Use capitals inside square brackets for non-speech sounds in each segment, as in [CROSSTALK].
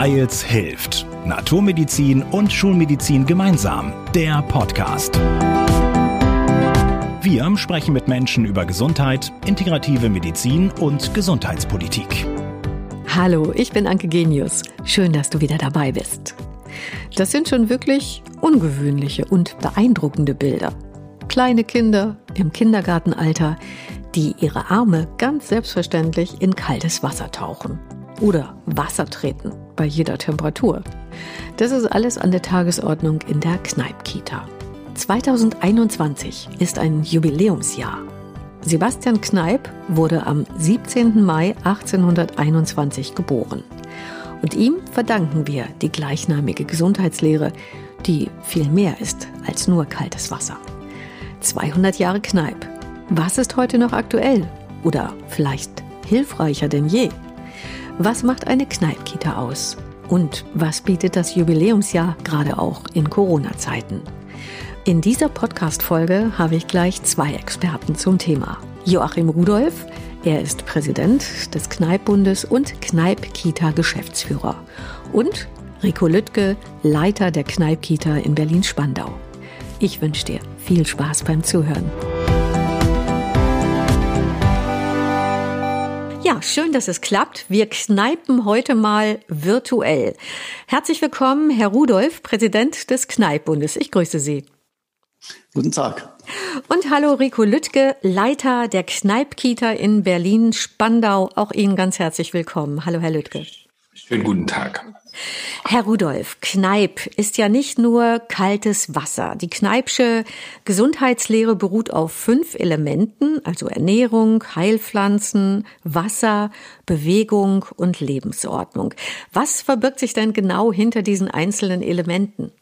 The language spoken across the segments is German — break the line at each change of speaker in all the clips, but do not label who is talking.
Weils hilft. Naturmedizin und Schulmedizin gemeinsam. Der Podcast. Wir sprechen mit Menschen über Gesundheit, integrative Medizin und Gesundheitspolitik.
Hallo, ich bin Anke Genius. Schön, dass du wieder dabei bist. Das sind schon wirklich ungewöhnliche und beeindruckende Bilder. Kleine Kinder im Kindergartenalter, die ihre Arme ganz selbstverständlich in kaltes Wasser tauchen oder Wasser treten bei jeder Temperatur. Das ist alles an der Tagesordnung in der Kneipkita. 2021 ist ein Jubiläumsjahr. Sebastian Kneip wurde am 17. Mai 1821 geboren. Und ihm verdanken wir die gleichnamige Gesundheitslehre, die viel mehr ist als nur kaltes Wasser. 200 Jahre Kneip. Was ist heute noch aktuell? Oder vielleicht hilfreicher denn je? Was macht eine Kneipkita aus? Und was bietet das Jubiläumsjahr gerade auch in Corona-Zeiten? In dieser Podcast-Folge habe ich gleich zwei Experten zum Thema. Joachim Rudolph, er ist Präsident des Kneippbundes und Kneip-Kita-Geschäftsführer. Und Rico Lüttke, Leiter der Kneip-Kita in Berlin-Spandau. Ich wünsche dir viel Spaß beim Zuhören. Ja, schön, dass es klappt. Wir kneipen heute mal virtuell. Herzlich willkommen, Herr Rudolph, Präsident des Kneippbundes. Ich grüße Sie.
Guten Tag.
Und hallo Rico Lüttke, Leiter der Kneipkita in Berlin-Spandau. Auch Ihnen ganz herzlich willkommen. Hallo, Herr Lüttke.
Schönen guten Tag.
Herr Rudolf, Kneipp ist ja nicht nur kaltes Wasser. Die Kneipsche Gesundheitslehre beruht auf fünf Elementen, also Ernährung, Heilpflanzen, Wasser, Bewegung und Lebensordnung. Was verbirgt sich denn genau hinter diesen einzelnen Elementen?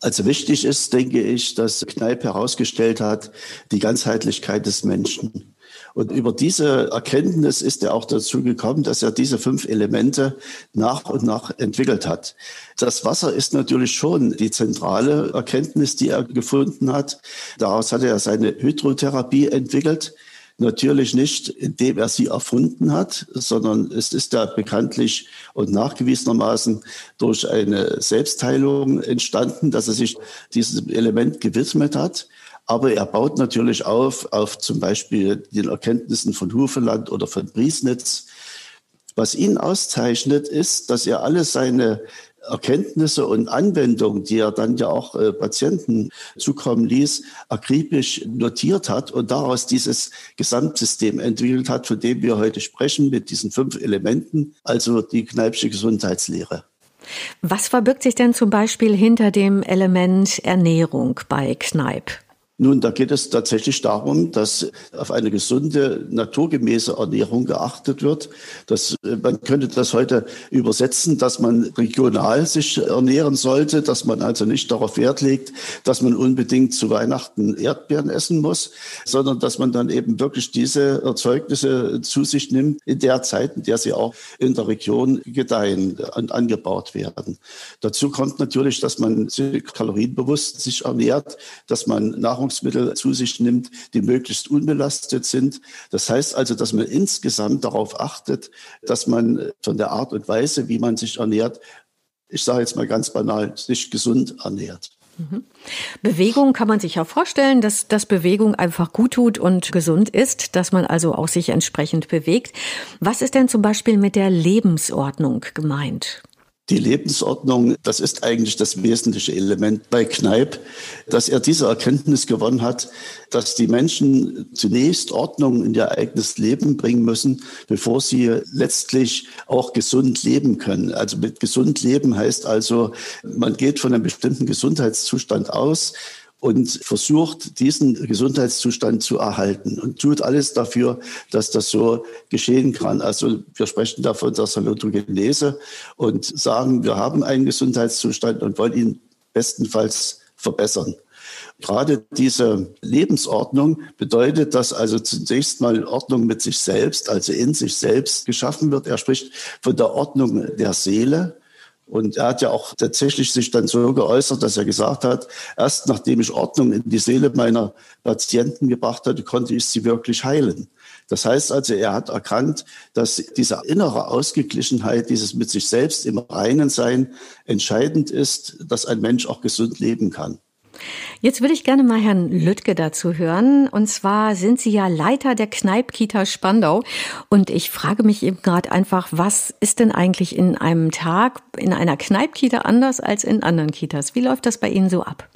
Also wichtig ist, denke ich, dass Kneipp herausgestellt hat, die Ganzheitlichkeit des Menschen. Und über diese Erkenntnis ist er auch dazu gekommen, dass er diese fünf Elemente nach und nach entwickelt hat. Das Wasser ist natürlich schon die zentrale Erkenntnis, die er gefunden hat. Daraus hat er seine Hydrotherapie entwickelt. Natürlich nicht, indem er sie erfunden hat, sondern es ist da bekanntlich und nachgewiesenermaßen durch eine Selbstheilung entstanden, dass er sich diesem Element gewidmet hat. Aber er baut natürlich auf, auf zum Beispiel den Erkenntnissen von Hufeland oder von Priesnitz. Was ihn auszeichnet, ist, dass er alle seine Erkenntnisse und Anwendungen, die er dann ja auch äh, Patienten zukommen ließ, akribisch notiert hat und daraus dieses Gesamtsystem entwickelt hat, von dem wir heute sprechen, mit diesen fünf Elementen, also die Kneipsche Gesundheitslehre.
Was verbirgt sich denn zum Beispiel hinter dem Element Ernährung bei Kneipp?
Nun, da geht es tatsächlich darum, dass auf eine gesunde, naturgemäße Ernährung geachtet wird. Das, man könnte das heute übersetzen, dass man regional sich ernähren sollte, dass man also nicht darauf Wert legt, dass man unbedingt zu Weihnachten Erdbeeren essen muss, sondern dass man dann eben wirklich diese Erzeugnisse zu sich nimmt in der Zeit, in der sie auch in der Region gedeihen und angebaut werden. Dazu kommt natürlich, dass man kalorienbewusst sich ernährt, dass man Nahrung Nahrungsmittel zu sich nimmt, die möglichst unbelastet sind. Das heißt also, dass man insgesamt darauf achtet, dass man von der Art und Weise, wie man sich ernährt, ich sage jetzt mal ganz banal, sich gesund ernährt.
Mhm. Bewegung kann man sich ja vorstellen, dass, dass Bewegung einfach gut tut und gesund ist, dass man also auch sich entsprechend bewegt. Was ist denn zum Beispiel mit der Lebensordnung gemeint?
Die Lebensordnung, das ist eigentlich das wesentliche Element bei Kneip, dass er diese Erkenntnis gewonnen hat, dass die Menschen zunächst Ordnung in ihr eigenes Leben bringen müssen, bevor sie letztlich auch gesund leben können. Also mit gesund leben heißt also, man geht von einem bestimmten Gesundheitszustand aus, und versucht, diesen Gesundheitszustand zu erhalten und tut alles dafür, dass das so geschehen kann. Also wir sprechen davon der Salutogenese und sagen, wir haben einen Gesundheitszustand und wollen ihn bestenfalls verbessern. Gerade diese Lebensordnung bedeutet, dass also zunächst mal Ordnung mit sich selbst, also in sich selbst geschaffen wird. Er spricht von der Ordnung der Seele, und er hat ja auch tatsächlich sich dann so geäußert, dass er gesagt hat, erst nachdem ich Ordnung in die Seele meiner Patienten gebracht hatte, konnte ich sie wirklich heilen. Das heißt also, er hat erkannt, dass diese innere Ausgeglichenheit, dieses mit sich selbst im Reinen sein, entscheidend ist, dass ein Mensch auch gesund leben kann.
Jetzt würde ich gerne mal Herrn Lüttke dazu hören. Und zwar sind Sie ja Leiter der Kneipkita Spandau. Und ich frage mich eben gerade einfach, was ist denn eigentlich in einem Tag in einer Kneipkita anders als in anderen Kitas? Wie läuft das bei Ihnen so ab?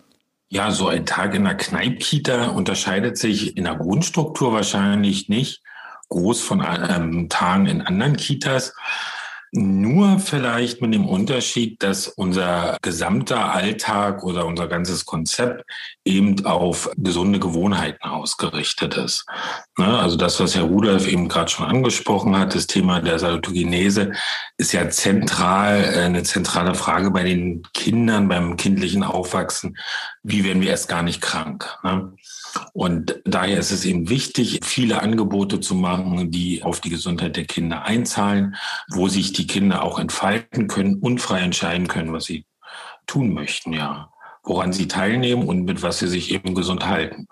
Ja, so ein Tag in der Kneipkita unterscheidet sich in der Grundstruktur wahrscheinlich nicht groß von ähm, Tagen in anderen Kitas. Nur vielleicht mit dem Unterschied, dass unser gesamter Alltag oder unser ganzes Konzept eben auf gesunde Gewohnheiten ausgerichtet ist. Ne, also das, was Herr Rudolf eben gerade schon angesprochen hat, das Thema der Salutogenese, ist ja zentral, äh, eine zentrale Frage bei den Kindern, beim kindlichen Aufwachsen. Wie werden wir erst gar nicht krank? Ne? Und daher ist es eben wichtig, viele Angebote zu machen, die auf die Gesundheit der Kinder einzahlen, wo sich die Kinder auch entfalten können und frei entscheiden können, was sie tun möchten, ja. Woran sie teilnehmen und mit was sie sich eben gesund halten.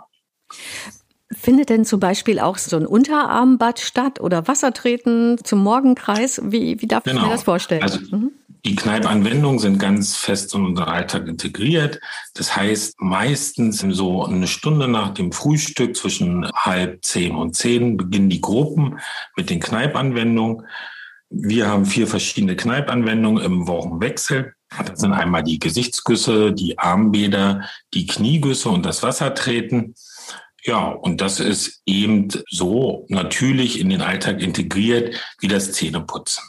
Findet denn zum Beispiel auch so ein Unterarmbad statt oder Wassertreten zum Morgenkreis? Wie, wie darf genau. ich mir genau. das vorstellen?
Also, mhm. Die Kneipanwendungen sind ganz fest in unseren Alltag integriert. Das heißt, meistens so eine Stunde nach dem Frühstück zwischen halb zehn und zehn beginnen die Gruppen mit den Kneipanwendungen. Wir haben vier verschiedene Kneipanwendungen im Wochenwechsel. Das sind einmal die Gesichtsgüsse, die Armbäder, die Kniegüsse und das Wassertreten. Ja, und das ist eben so natürlich in den Alltag integriert wie das Zähneputzen.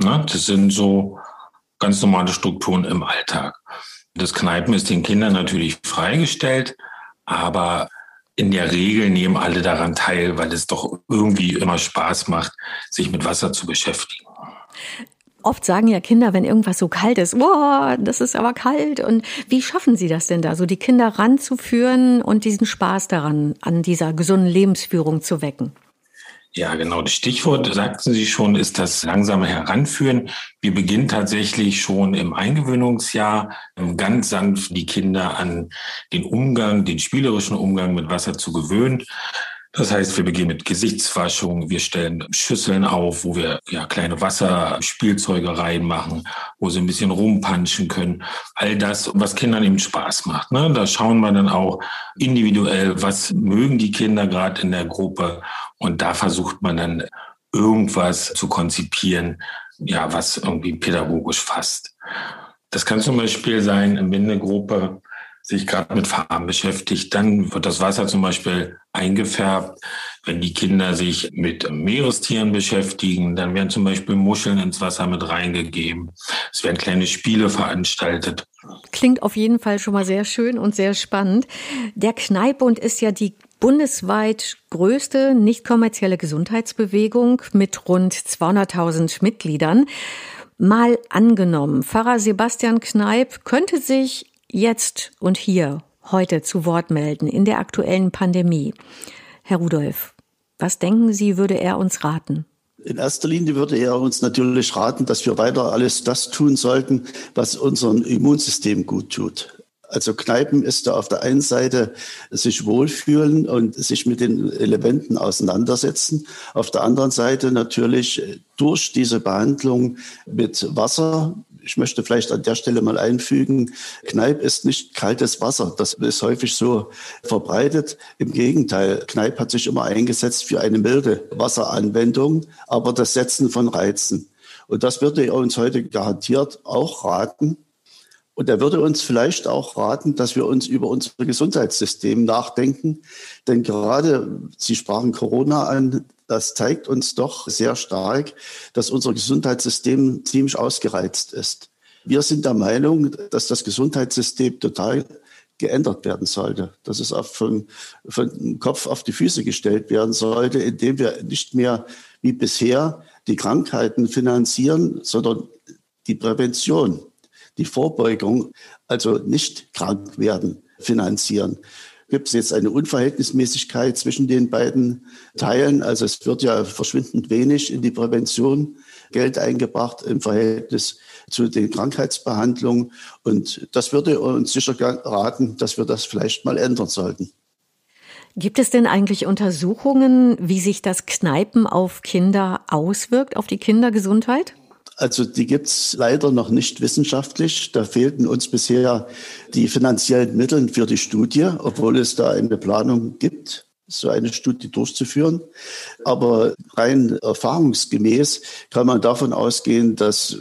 Ne? Das sind so ganz normale Strukturen im Alltag. Das Kneipen ist den Kindern natürlich freigestellt, aber in der Regel nehmen alle daran teil, weil es doch irgendwie immer Spaß macht, sich mit Wasser zu beschäftigen.
Oft sagen ja Kinder, wenn irgendwas so kalt ist, boah, das ist aber kalt. Und wie schaffen Sie das denn da, so die Kinder ranzuführen und diesen Spaß daran, an dieser gesunden Lebensführung zu wecken?
Ja, genau. Das Stichwort, sagten Sie schon, ist das langsame Heranführen. Wir beginnen tatsächlich schon im Eingewöhnungsjahr ganz sanft die Kinder an den Umgang, den spielerischen Umgang mit Wasser zu gewöhnen. Das heißt, wir beginnen mit Gesichtswaschung, wir stellen Schüsseln auf, wo wir ja kleine Wasserspielzeuge reinmachen, wo sie ein bisschen rumpanschen können. All das, was Kindern eben Spaß macht. Ne? Da schauen wir dann auch individuell, was mögen die Kinder gerade in der Gruppe. Und da versucht man dann irgendwas zu konzipieren, ja, was irgendwie pädagogisch fasst. Das kann zum Beispiel sein, wenn eine Gruppe sich gerade mit Farben beschäftigt, dann wird das Wasser zum Beispiel eingefärbt. Wenn die Kinder sich mit Meerestieren beschäftigen, dann werden zum Beispiel Muscheln ins Wasser mit reingegeben. Es werden kleine Spiele veranstaltet.
Klingt auf jeden Fall schon mal sehr schön und sehr spannend. Der Kneippbund ist ja die bundesweit größte nicht kommerzielle Gesundheitsbewegung mit rund 200.000 Mitgliedern. Mal angenommen, Pfarrer Sebastian Kneip könnte sich jetzt und hier heute zu Wort melden in der aktuellen Pandemie. Herr Rudolf, was denken Sie, würde er uns raten?
In erster Linie würde er uns natürlich raten, dass wir weiter alles das tun sollten, was unserem Immunsystem gut tut. Also Kneipen ist da auf der einen Seite sich wohlfühlen und sich mit den Elementen auseinandersetzen. Auf der anderen Seite natürlich durch diese Behandlung mit Wasser ich möchte vielleicht an der Stelle mal einfügen, Kneipp ist nicht kaltes Wasser. Das ist häufig so verbreitet. Im Gegenteil, Kneipp hat sich immer eingesetzt für eine milde Wasseranwendung, aber das Setzen von Reizen. Und das würde uns heute garantiert auch raten. Und er würde uns vielleicht auch raten, dass wir uns über unser Gesundheitssystem nachdenken. Denn gerade, Sie sprachen Corona an, das zeigt uns doch sehr stark, dass unser Gesundheitssystem ziemlich ausgereizt ist. Wir sind der Meinung, dass das Gesundheitssystem total geändert werden sollte, dass es auf von, von Kopf auf die Füße gestellt werden sollte, indem wir nicht mehr wie bisher die Krankheiten finanzieren, sondern die Prävention, die Vorbeugung, also nicht krank werden, finanzieren gibt es jetzt eine Unverhältnismäßigkeit zwischen den beiden Teilen. Also es wird ja verschwindend wenig in die Prävention Geld eingebracht im Verhältnis zu den Krankheitsbehandlungen. Und das würde uns sicher raten, dass wir das vielleicht mal ändern sollten.
Gibt es denn eigentlich Untersuchungen, wie sich das Kneipen auf Kinder auswirkt, auf die Kindergesundheit?
Also die gibt's leider noch nicht wissenschaftlich. Da fehlten uns bisher die finanziellen Mittel für die Studie, obwohl es da eine Planung gibt, so eine Studie durchzuführen. Aber rein erfahrungsgemäß kann man davon ausgehen, dass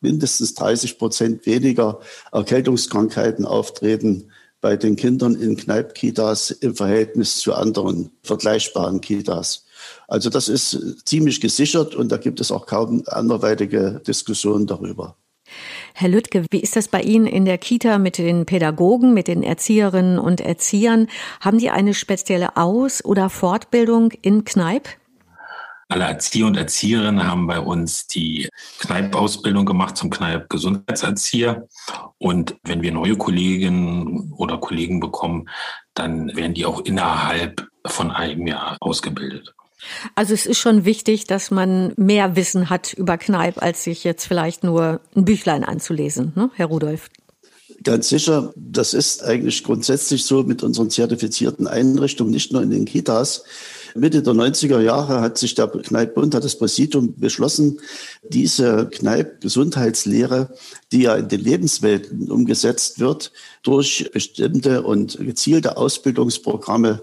mindestens 30 Prozent weniger Erkältungskrankheiten auftreten bei den Kindern in Kneipkitas im Verhältnis zu anderen vergleichbaren Kitas. Also das ist ziemlich gesichert und da gibt es auch kaum anderweitige Diskussionen darüber.
Herr Lüttke, wie ist das bei Ihnen in der Kita mit den Pädagogen, mit den Erzieherinnen und Erziehern? Haben die eine spezielle Aus- oder Fortbildung in Kneipp?
Alle Erzieher und Erzieherinnen haben bei uns die Kneipp-Ausbildung gemacht zum Kneipp-Gesundheitserzieher. Und wenn wir neue Kolleginnen oder Kollegen bekommen, dann werden die auch innerhalb von einem Jahr ausgebildet.
Also es ist schon wichtig, dass man mehr Wissen hat über Kneipp, als sich jetzt vielleicht nur ein Büchlein anzulesen, ne, Herr Rudolph?
Ganz sicher, das ist eigentlich grundsätzlich so mit unseren zertifizierten Einrichtungen, nicht nur in den Kitas. Mitte der 90er Jahre hat sich der Kneippbund, hat das Präsidium beschlossen, diese Kneipp-Gesundheitslehre, die ja in den Lebenswelten umgesetzt wird, durch bestimmte und gezielte Ausbildungsprogramme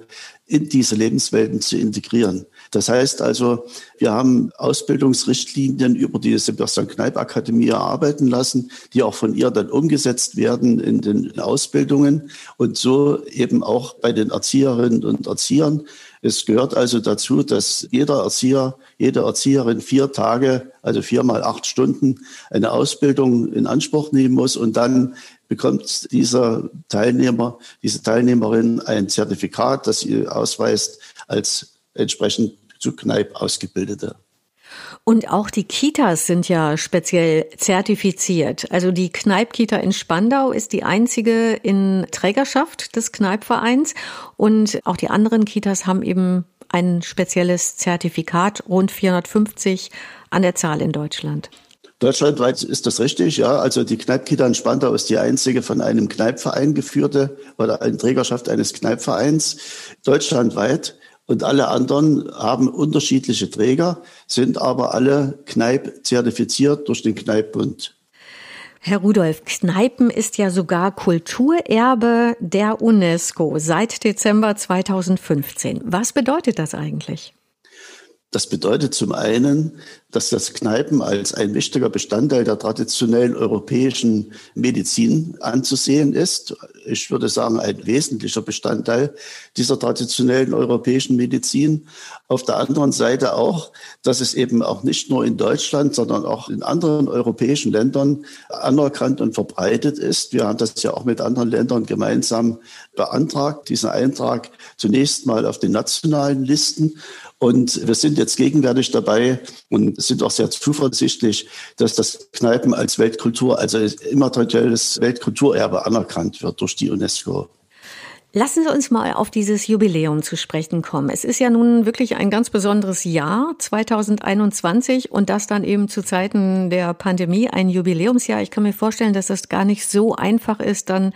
in diese Lebenswelten zu integrieren. Das heißt also, wir haben Ausbildungsrichtlinien über die Sebastian Kneip Akademie erarbeiten lassen, die auch von ihr dann umgesetzt werden in den Ausbildungen und so eben auch bei den Erzieherinnen und Erziehern. Es gehört also dazu, dass jeder Erzieher, jede Erzieherin vier Tage, also viermal acht Stunden eine Ausbildung in Anspruch nehmen muss und dann bekommt dieser Teilnehmer, diese Teilnehmerin ein Zertifikat, das sie ausweist als entsprechend zu Kneipp ausgebildete.
Und auch die Kitas sind ja speziell zertifiziert. Also die Kneipp-Kita in Spandau ist die einzige in Trägerschaft des Kneipp-Vereins. Und auch die anderen Kitas haben eben ein spezielles Zertifikat, rund 450 an der Zahl in Deutschland.
Deutschlandweit ist das richtig, ja. Also die Kneippkita in Spandau ist die einzige von einem Kneippverein geführte oder eine Trägerschaft eines Kneippvereins. Deutschlandweit und alle anderen haben unterschiedliche Träger, sind aber alle Kneipp zertifiziert durch den Kneippbund.
Herr Rudolf, Kneipen ist ja sogar Kulturerbe der UNESCO seit Dezember 2015. Was bedeutet das eigentlich?
Das bedeutet zum einen, dass das Kneipen als ein wichtiger Bestandteil der traditionellen europäischen Medizin anzusehen ist. Ich würde sagen, ein wesentlicher Bestandteil dieser traditionellen europäischen Medizin. Auf der anderen Seite auch, dass es eben auch nicht nur in Deutschland, sondern auch in anderen europäischen Ländern anerkannt und verbreitet ist. Wir haben das ja auch mit anderen Ländern gemeinsam beantragt, diesen Eintrag zunächst mal auf den nationalen Listen und wir sind jetzt gegenwärtig dabei und sind auch sehr zuversichtlich, dass das Kneipen als Weltkultur, also immaterielles Weltkulturerbe anerkannt wird durch die UNESCO.
Lassen Sie uns mal auf dieses Jubiläum zu sprechen kommen. Es ist ja nun wirklich ein ganz besonderes Jahr 2021 und das dann eben zu Zeiten der Pandemie ein Jubiläumsjahr. Ich kann mir vorstellen, dass das gar nicht so einfach ist, dann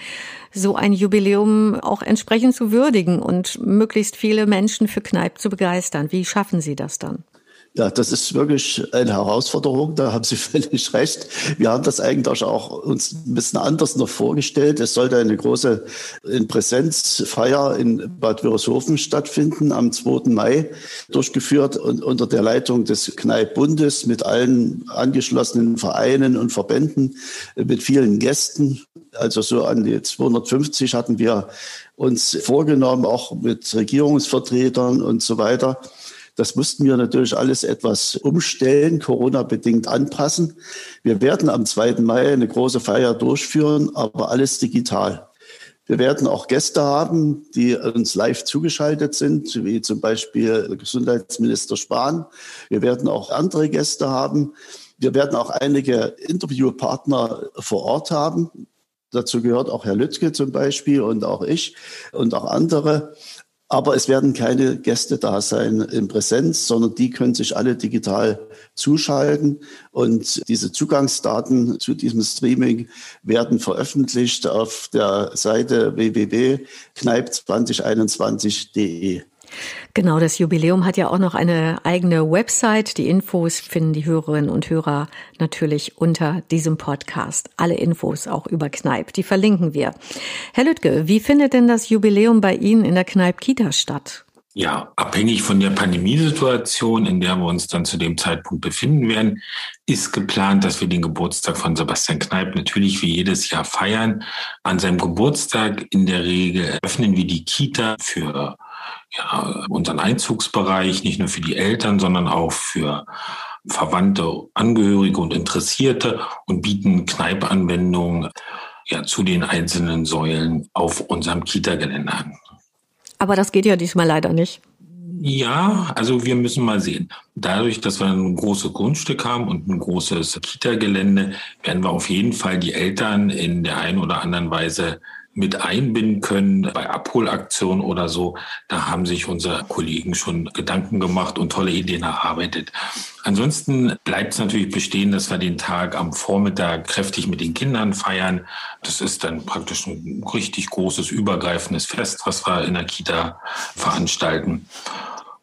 so ein Jubiläum auch entsprechend zu würdigen und möglichst viele Menschen für Kneipp zu begeistern. Wie schaffen Sie das dann?
Ja, das ist wirklich eine Herausforderung, da haben Sie [LAUGHS] völlig recht. Wir haben das eigentlich auch uns ein bisschen anders noch vorgestellt. Es sollte eine große in Präsenzfeier in Bad Wörishofen stattfinden am 2. Mai, durchgeführt und unter der Leitung des Kneippbundes mit allen angeschlossenen Vereinen und Verbänden, mit vielen Gästen. Also so an die 250 hatten wir uns vorgenommen, auch mit Regierungsvertretern und so weiter. Das mussten wir natürlich alles etwas umstellen, Corona-bedingt anpassen. Wir werden am 2. Mai eine große Feier durchführen, aber alles digital. Wir werden auch Gäste haben, die uns live zugeschaltet sind, wie zum Beispiel Gesundheitsminister Spahn. Wir werden auch andere Gäste haben. Wir werden auch einige Interviewpartner vor Ort haben. Dazu gehört auch Herr Lützke zum Beispiel und auch ich und auch andere. Aber es werden keine Gäste da sein in Präsenz, sondern die können sich alle digital zuschalten. Und diese Zugangsdaten zu diesem Streaming werden veröffentlicht auf der Seite www.kneip2021.de.
Genau, das Jubiläum hat ja auch noch eine eigene Website. Die Infos finden die Hörerinnen und Hörer natürlich unter diesem Podcast. Alle Infos auch über Kneipp, die verlinken wir. Herr Lüttke, wie findet denn das Jubiläum bei Ihnen in der Kneipp Kita statt?
Ja, abhängig von der Pandemiesituation, in der wir uns dann zu dem Zeitpunkt befinden werden, ist geplant, dass wir den Geburtstag von Sebastian Kneipp natürlich wie jedes Jahr feiern. An seinem Geburtstag in der Regel öffnen wir die Kita für ja, unseren Einzugsbereich, nicht nur für die Eltern, sondern auch für Verwandte, Angehörige und Interessierte und bieten Kneipanwendungen ja, zu den einzelnen Säulen auf unserem Kita-Gelände an.
Aber das geht ja diesmal leider nicht.
Ja, also wir müssen mal sehen. Dadurch, dass wir ein großes Grundstück haben und ein großes Kita-Gelände, werden wir auf jeden Fall die Eltern in der einen oder anderen Weise mit einbinden können bei Abholaktionen oder so. Da haben sich unsere Kollegen schon Gedanken gemacht und tolle Ideen erarbeitet. Ansonsten bleibt es natürlich bestehen, dass wir den Tag am Vormittag kräftig mit den Kindern feiern. Das ist dann praktisch ein richtig großes, übergreifendes Fest, was wir in der Kita veranstalten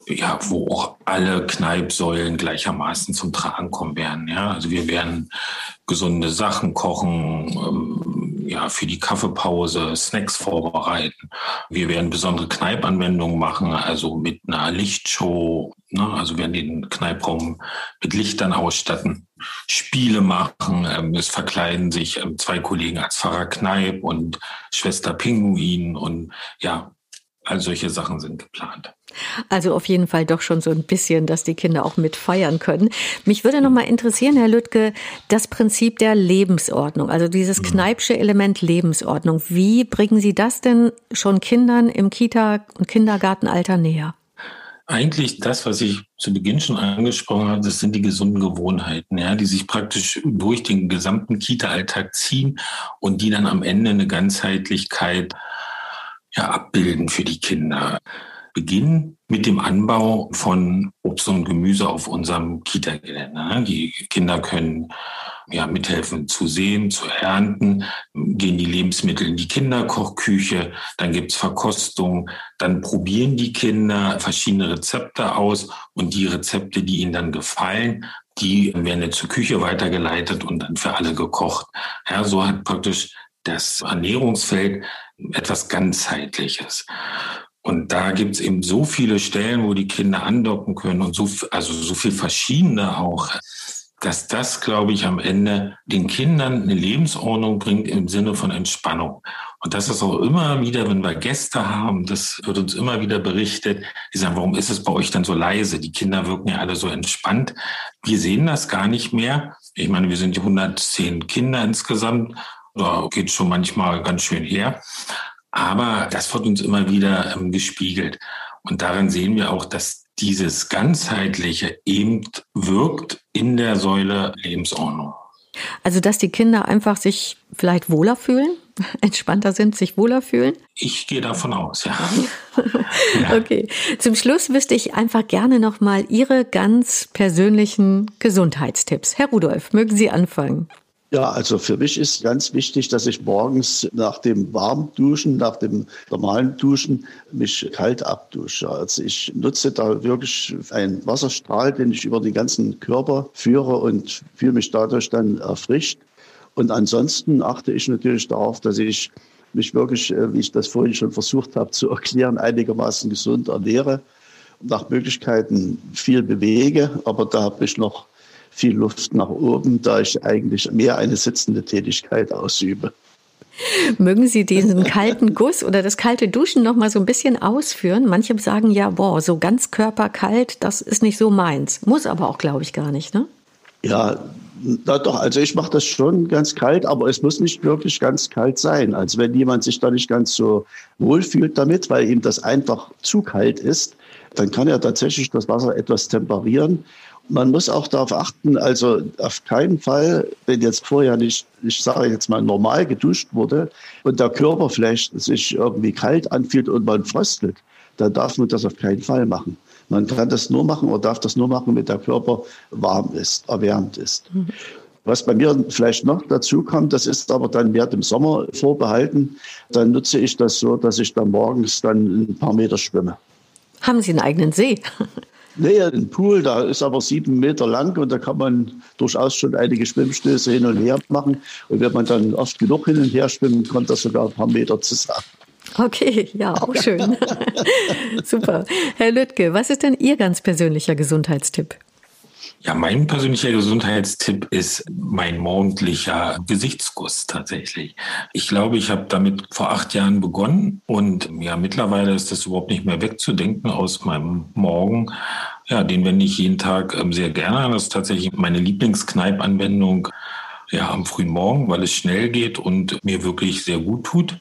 ja, wo auch alle Kneipsäulen gleichermaßen zum Tragen kommen werden. Ja, also wir werden gesunde Sachen kochen, ähm, ja, für die Kaffeepause Snacks vorbereiten. Wir werden besondere Kneipanwendungen machen, also mit einer Lichtshow. Ne? Also werden den Kneipraum mit Lichtern ausstatten. Spiele machen. Ähm, es verkleiden sich ähm, zwei Kollegen als Pfarrer Kneip und Schwester Pinguin und ja, all solche Sachen sind geplant.
Also auf jeden Fall doch schon so ein bisschen, dass die Kinder auch mit feiern können. Mich würde noch mal interessieren, Herr Lüttke, das Prinzip der Lebensordnung, also dieses mhm. Kneipsche Element Lebensordnung. Wie bringen Sie das denn schon Kindern im Kita- und Kindergartenalter näher?
Eigentlich das, was ich zu Beginn schon angesprochen habe, das sind die gesunden Gewohnheiten, ja, die sich praktisch durch den gesamten Kita-Alltag ziehen und die dann am Ende eine Ganzheitlichkeit ja, abbilden für die Kinder. Beginnen mit dem Anbau von Obst und Gemüse auf unserem Kita-Gelände. Ne? Die Kinder können ja, mithelfen zu sehen, zu ernten, gehen die Lebensmittel in die Kinderkochküche, dann gibt's Verkostung, dann probieren die Kinder verschiedene Rezepte aus und die Rezepte, die ihnen dann gefallen, die werden zur Küche weitergeleitet und dann für alle gekocht. Ja, so hat praktisch das Ernährungsfeld etwas ganzheitliches. Und da gibt's eben so viele Stellen, wo die Kinder andocken können und so, also so viel verschiedene auch, dass das, glaube ich, am Ende den Kindern eine Lebensordnung bringt im Sinne von Entspannung. Und das ist auch immer wieder, wenn wir Gäste haben, das wird uns immer wieder berichtet, die sagen, warum ist es bei euch dann so leise? Die Kinder wirken ja alle so entspannt. Wir sehen das gar nicht mehr. Ich meine, wir sind 110 Kinder insgesamt. Da geht schon manchmal ganz schön her. Aber das wird uns immer wieder ähm, gespiegelt. Und daran sehen wir auch, dass dieses ganzheitliche eben wirkt in der Säule Lebensordnung.
Also, dass die Kinder einfach sich vielleicht wohler fühlen, [LAUGHS] entspannter sind, sich wohler fühlen?
Ich gehe davon aus, ja.
ja. [LAUGHS] Okay. Zum Schluss wüsste ich einfach gerne nochmal Ihre ganz persönlichen Gesundheitstipps. Herr Rudolf, mögen Sie anfangen?
Ja, also für mich ist ganz wichtig, dass ich morgens nach dem Warmduschen, nach dem normalen Duschen mich kalt abdusche. Also ich nutze da wirklich einen Wasserstrahl, den ich über den ganzen Körper führe und fühle mich dadurch dann erfrischt. Und ansonsten achte ich natürlich darauf, dass ich mich wirklich, äh, wie ich das vorhin schon versucht habe zu erklären, einigermaßen gesund ernähre, nach Möglichkeiten viel bewege, aber da habe ich noch viel Luft nach oben, da ich eigentlich mehr eine sitzende Tätigkeit ausübe.
Mögen Sie diesen kalten Guss oder das kalte Duschen noch mal so ein bisschen ausführen? Manche sagen ja, boah, so ganz körperkalt, das ist nicht so meins. Muss aber auch, glaube ich, gar nicht, ne?
Ja, na doch, also ich mache das schon ganz kalt, aber es muss nicht wirklich ganz kalt sein. Also wenn jemand sich da nicht ganz so wohl fühlt damit, weil ihm das einfach zu kalt ist, dann kann er tatsächlich das Wasser etwas temperieren man muss auch darauf achten, also auf keinen Fall, wenn jetzt vorher nicht, ich sage jetzt mal normal geduscht wurde und der Körper vielleicht sich irgendwie kalt anfühlt und man fröstelt, dann darf man das auf keinen Fall machen. Man kann das nur machen oder darf das nur machen, wenn der Körper warm ist, erwärmt ist. Mhm. Was bei mir vielleicht noch dazu kommt, das ist aber dann mehr dem Sommer vorbehalten, dann nutze ich das so, dass ich dann morgens dann ein paar Meter schwimme.
Haben Sie einen eigenen See?
Nee, ein Pool, da ist aber sieben Meter lang und da kann man durchaus schon einige Schwimmstöße hin und her machen. Und wenn man dann oft genug hin und her schwimmt, kommt das sogar ein paar Meter zusammen.
Okay, ja, auch schön. [LAUGHS] Super. Herr Lüttke, was ist denn Ihr ganz persönlicher Gesundheitstipp?
Ja, mein persönlicher Gesundheitstipp ist mein morgendlicher Gesichtsguss tatsächlich. Ich glaube, ich habe damit vor acht Jahren begonnen und ja, mittlerweile ist das überhaupt nicht mehr wegzudenken aus meinem Morgen. Ja, den wende ich jeden Tag ähm, sehr gerne. Das ist tatsächlich meine Lieblingskneip-Anwendung ja, am frühen Morgen, weil es schnell geht und mir wirklich sehr gut tut.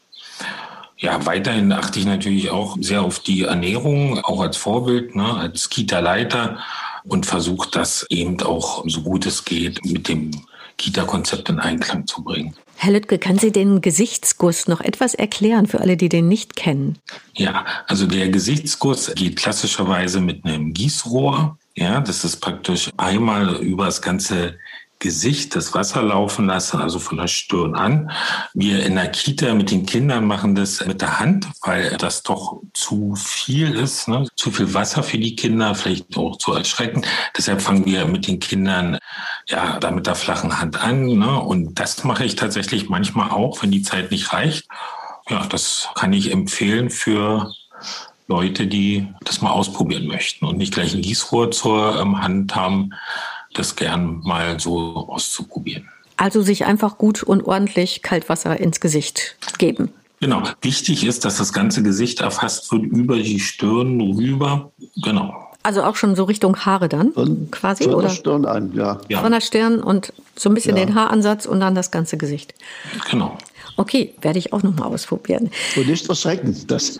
Ja, weiterhin achte ich natürlich auch sehr auf die Ernährung, auch als Vorbild, ne, als Kita-Leiter und versucht das eben auch so gut es geht mit dem Kita-Konzept in Einklang zu bringen.
Herr Lüttke, kann Sie den Gesichtsguss noch etwas erklären für alle, die den nicht kennen?
Ja, also der Gesichtsguss geht klassischerweise mit einem Gießrohr. Ja, das ist praktisch einmal über das ganze Gesicht das Wasser laufen lassen, also von der Stirn an. Wir in der Kita mit den Kindern machen das mit der Hand, weil das doch zu viel ist, ne? zu viel Wasser für die Kinder, vielleicht auch zu erschrecken. Deshalb fangen wir mit den Kindern ja da mit der flachen Hand an. Ne? Und das mache ich tatsächlich manchmal auch, wenn die Zeit nicht reicht. Ja, das kann ich empfehlen für Leute, die das mal ausprobieren möchten und nicht gleich ein Gießrohr zur ähm, Hand haben das gern mal so auszuprobieren.
Also sich einfach gut und ordentlich Kaltwasser ins Gesicht geben.
Genau. Wichtig ist, dass das ganze Gesicht erfasst wird über die Stirn rüber. Genau.
Also auch schon so Richtung Haare dann
von, quasi, von oder? der Stirn an, ja.
Von der Stirn und so ein bisschen ja. den Haaransatz und dann das ganze Gesicht.
Genau.
Okay, werde ich auch noch mal ausprobieren.
Und nicht verschrecken, das,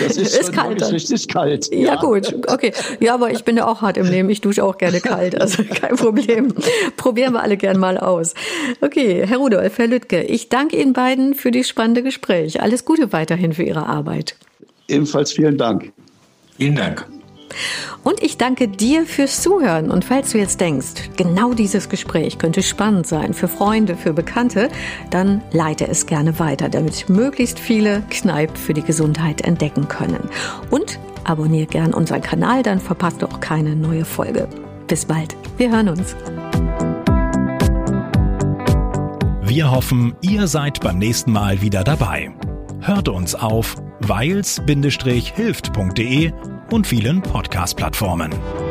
das [LAUGHS] ist, ist kalt, richtig kalt.
Ja. ja. gut, okay. Ja, aber ich bin ja auch hart im Leben. Ich dusche auch gerne kalt, also [LAUGHS] kein Problem. Probieren wir alle gern mal aus. Okay, Herr Rudolf, Herr Lüttke, ich danke Ihnen beiden für dieses spannende Gespräch. Alles Gute weiterhin für Ihre Arbeit.
Ebenfalls vielen Dank.
Vielen Dank.
Und ich danke dir fürs Zuhören. Und falls du jetzt denkst, genau dieses Gespräch könnte spannend sein für Freunde, für Bekannte, dann leite es gerne weiter, damit möglichst viele Kneipp für die Gesundheit entdecken können. Und abonniere gern unseren Kanal, dann verpasst du auch keine neue Folge. Bis bald. Wir hören uns.
Wir hoffen, ihr seid beim nächsten Mal wieder dabei. Hört uns auf weils-hilft.de und vielen Podcast-Plattformen.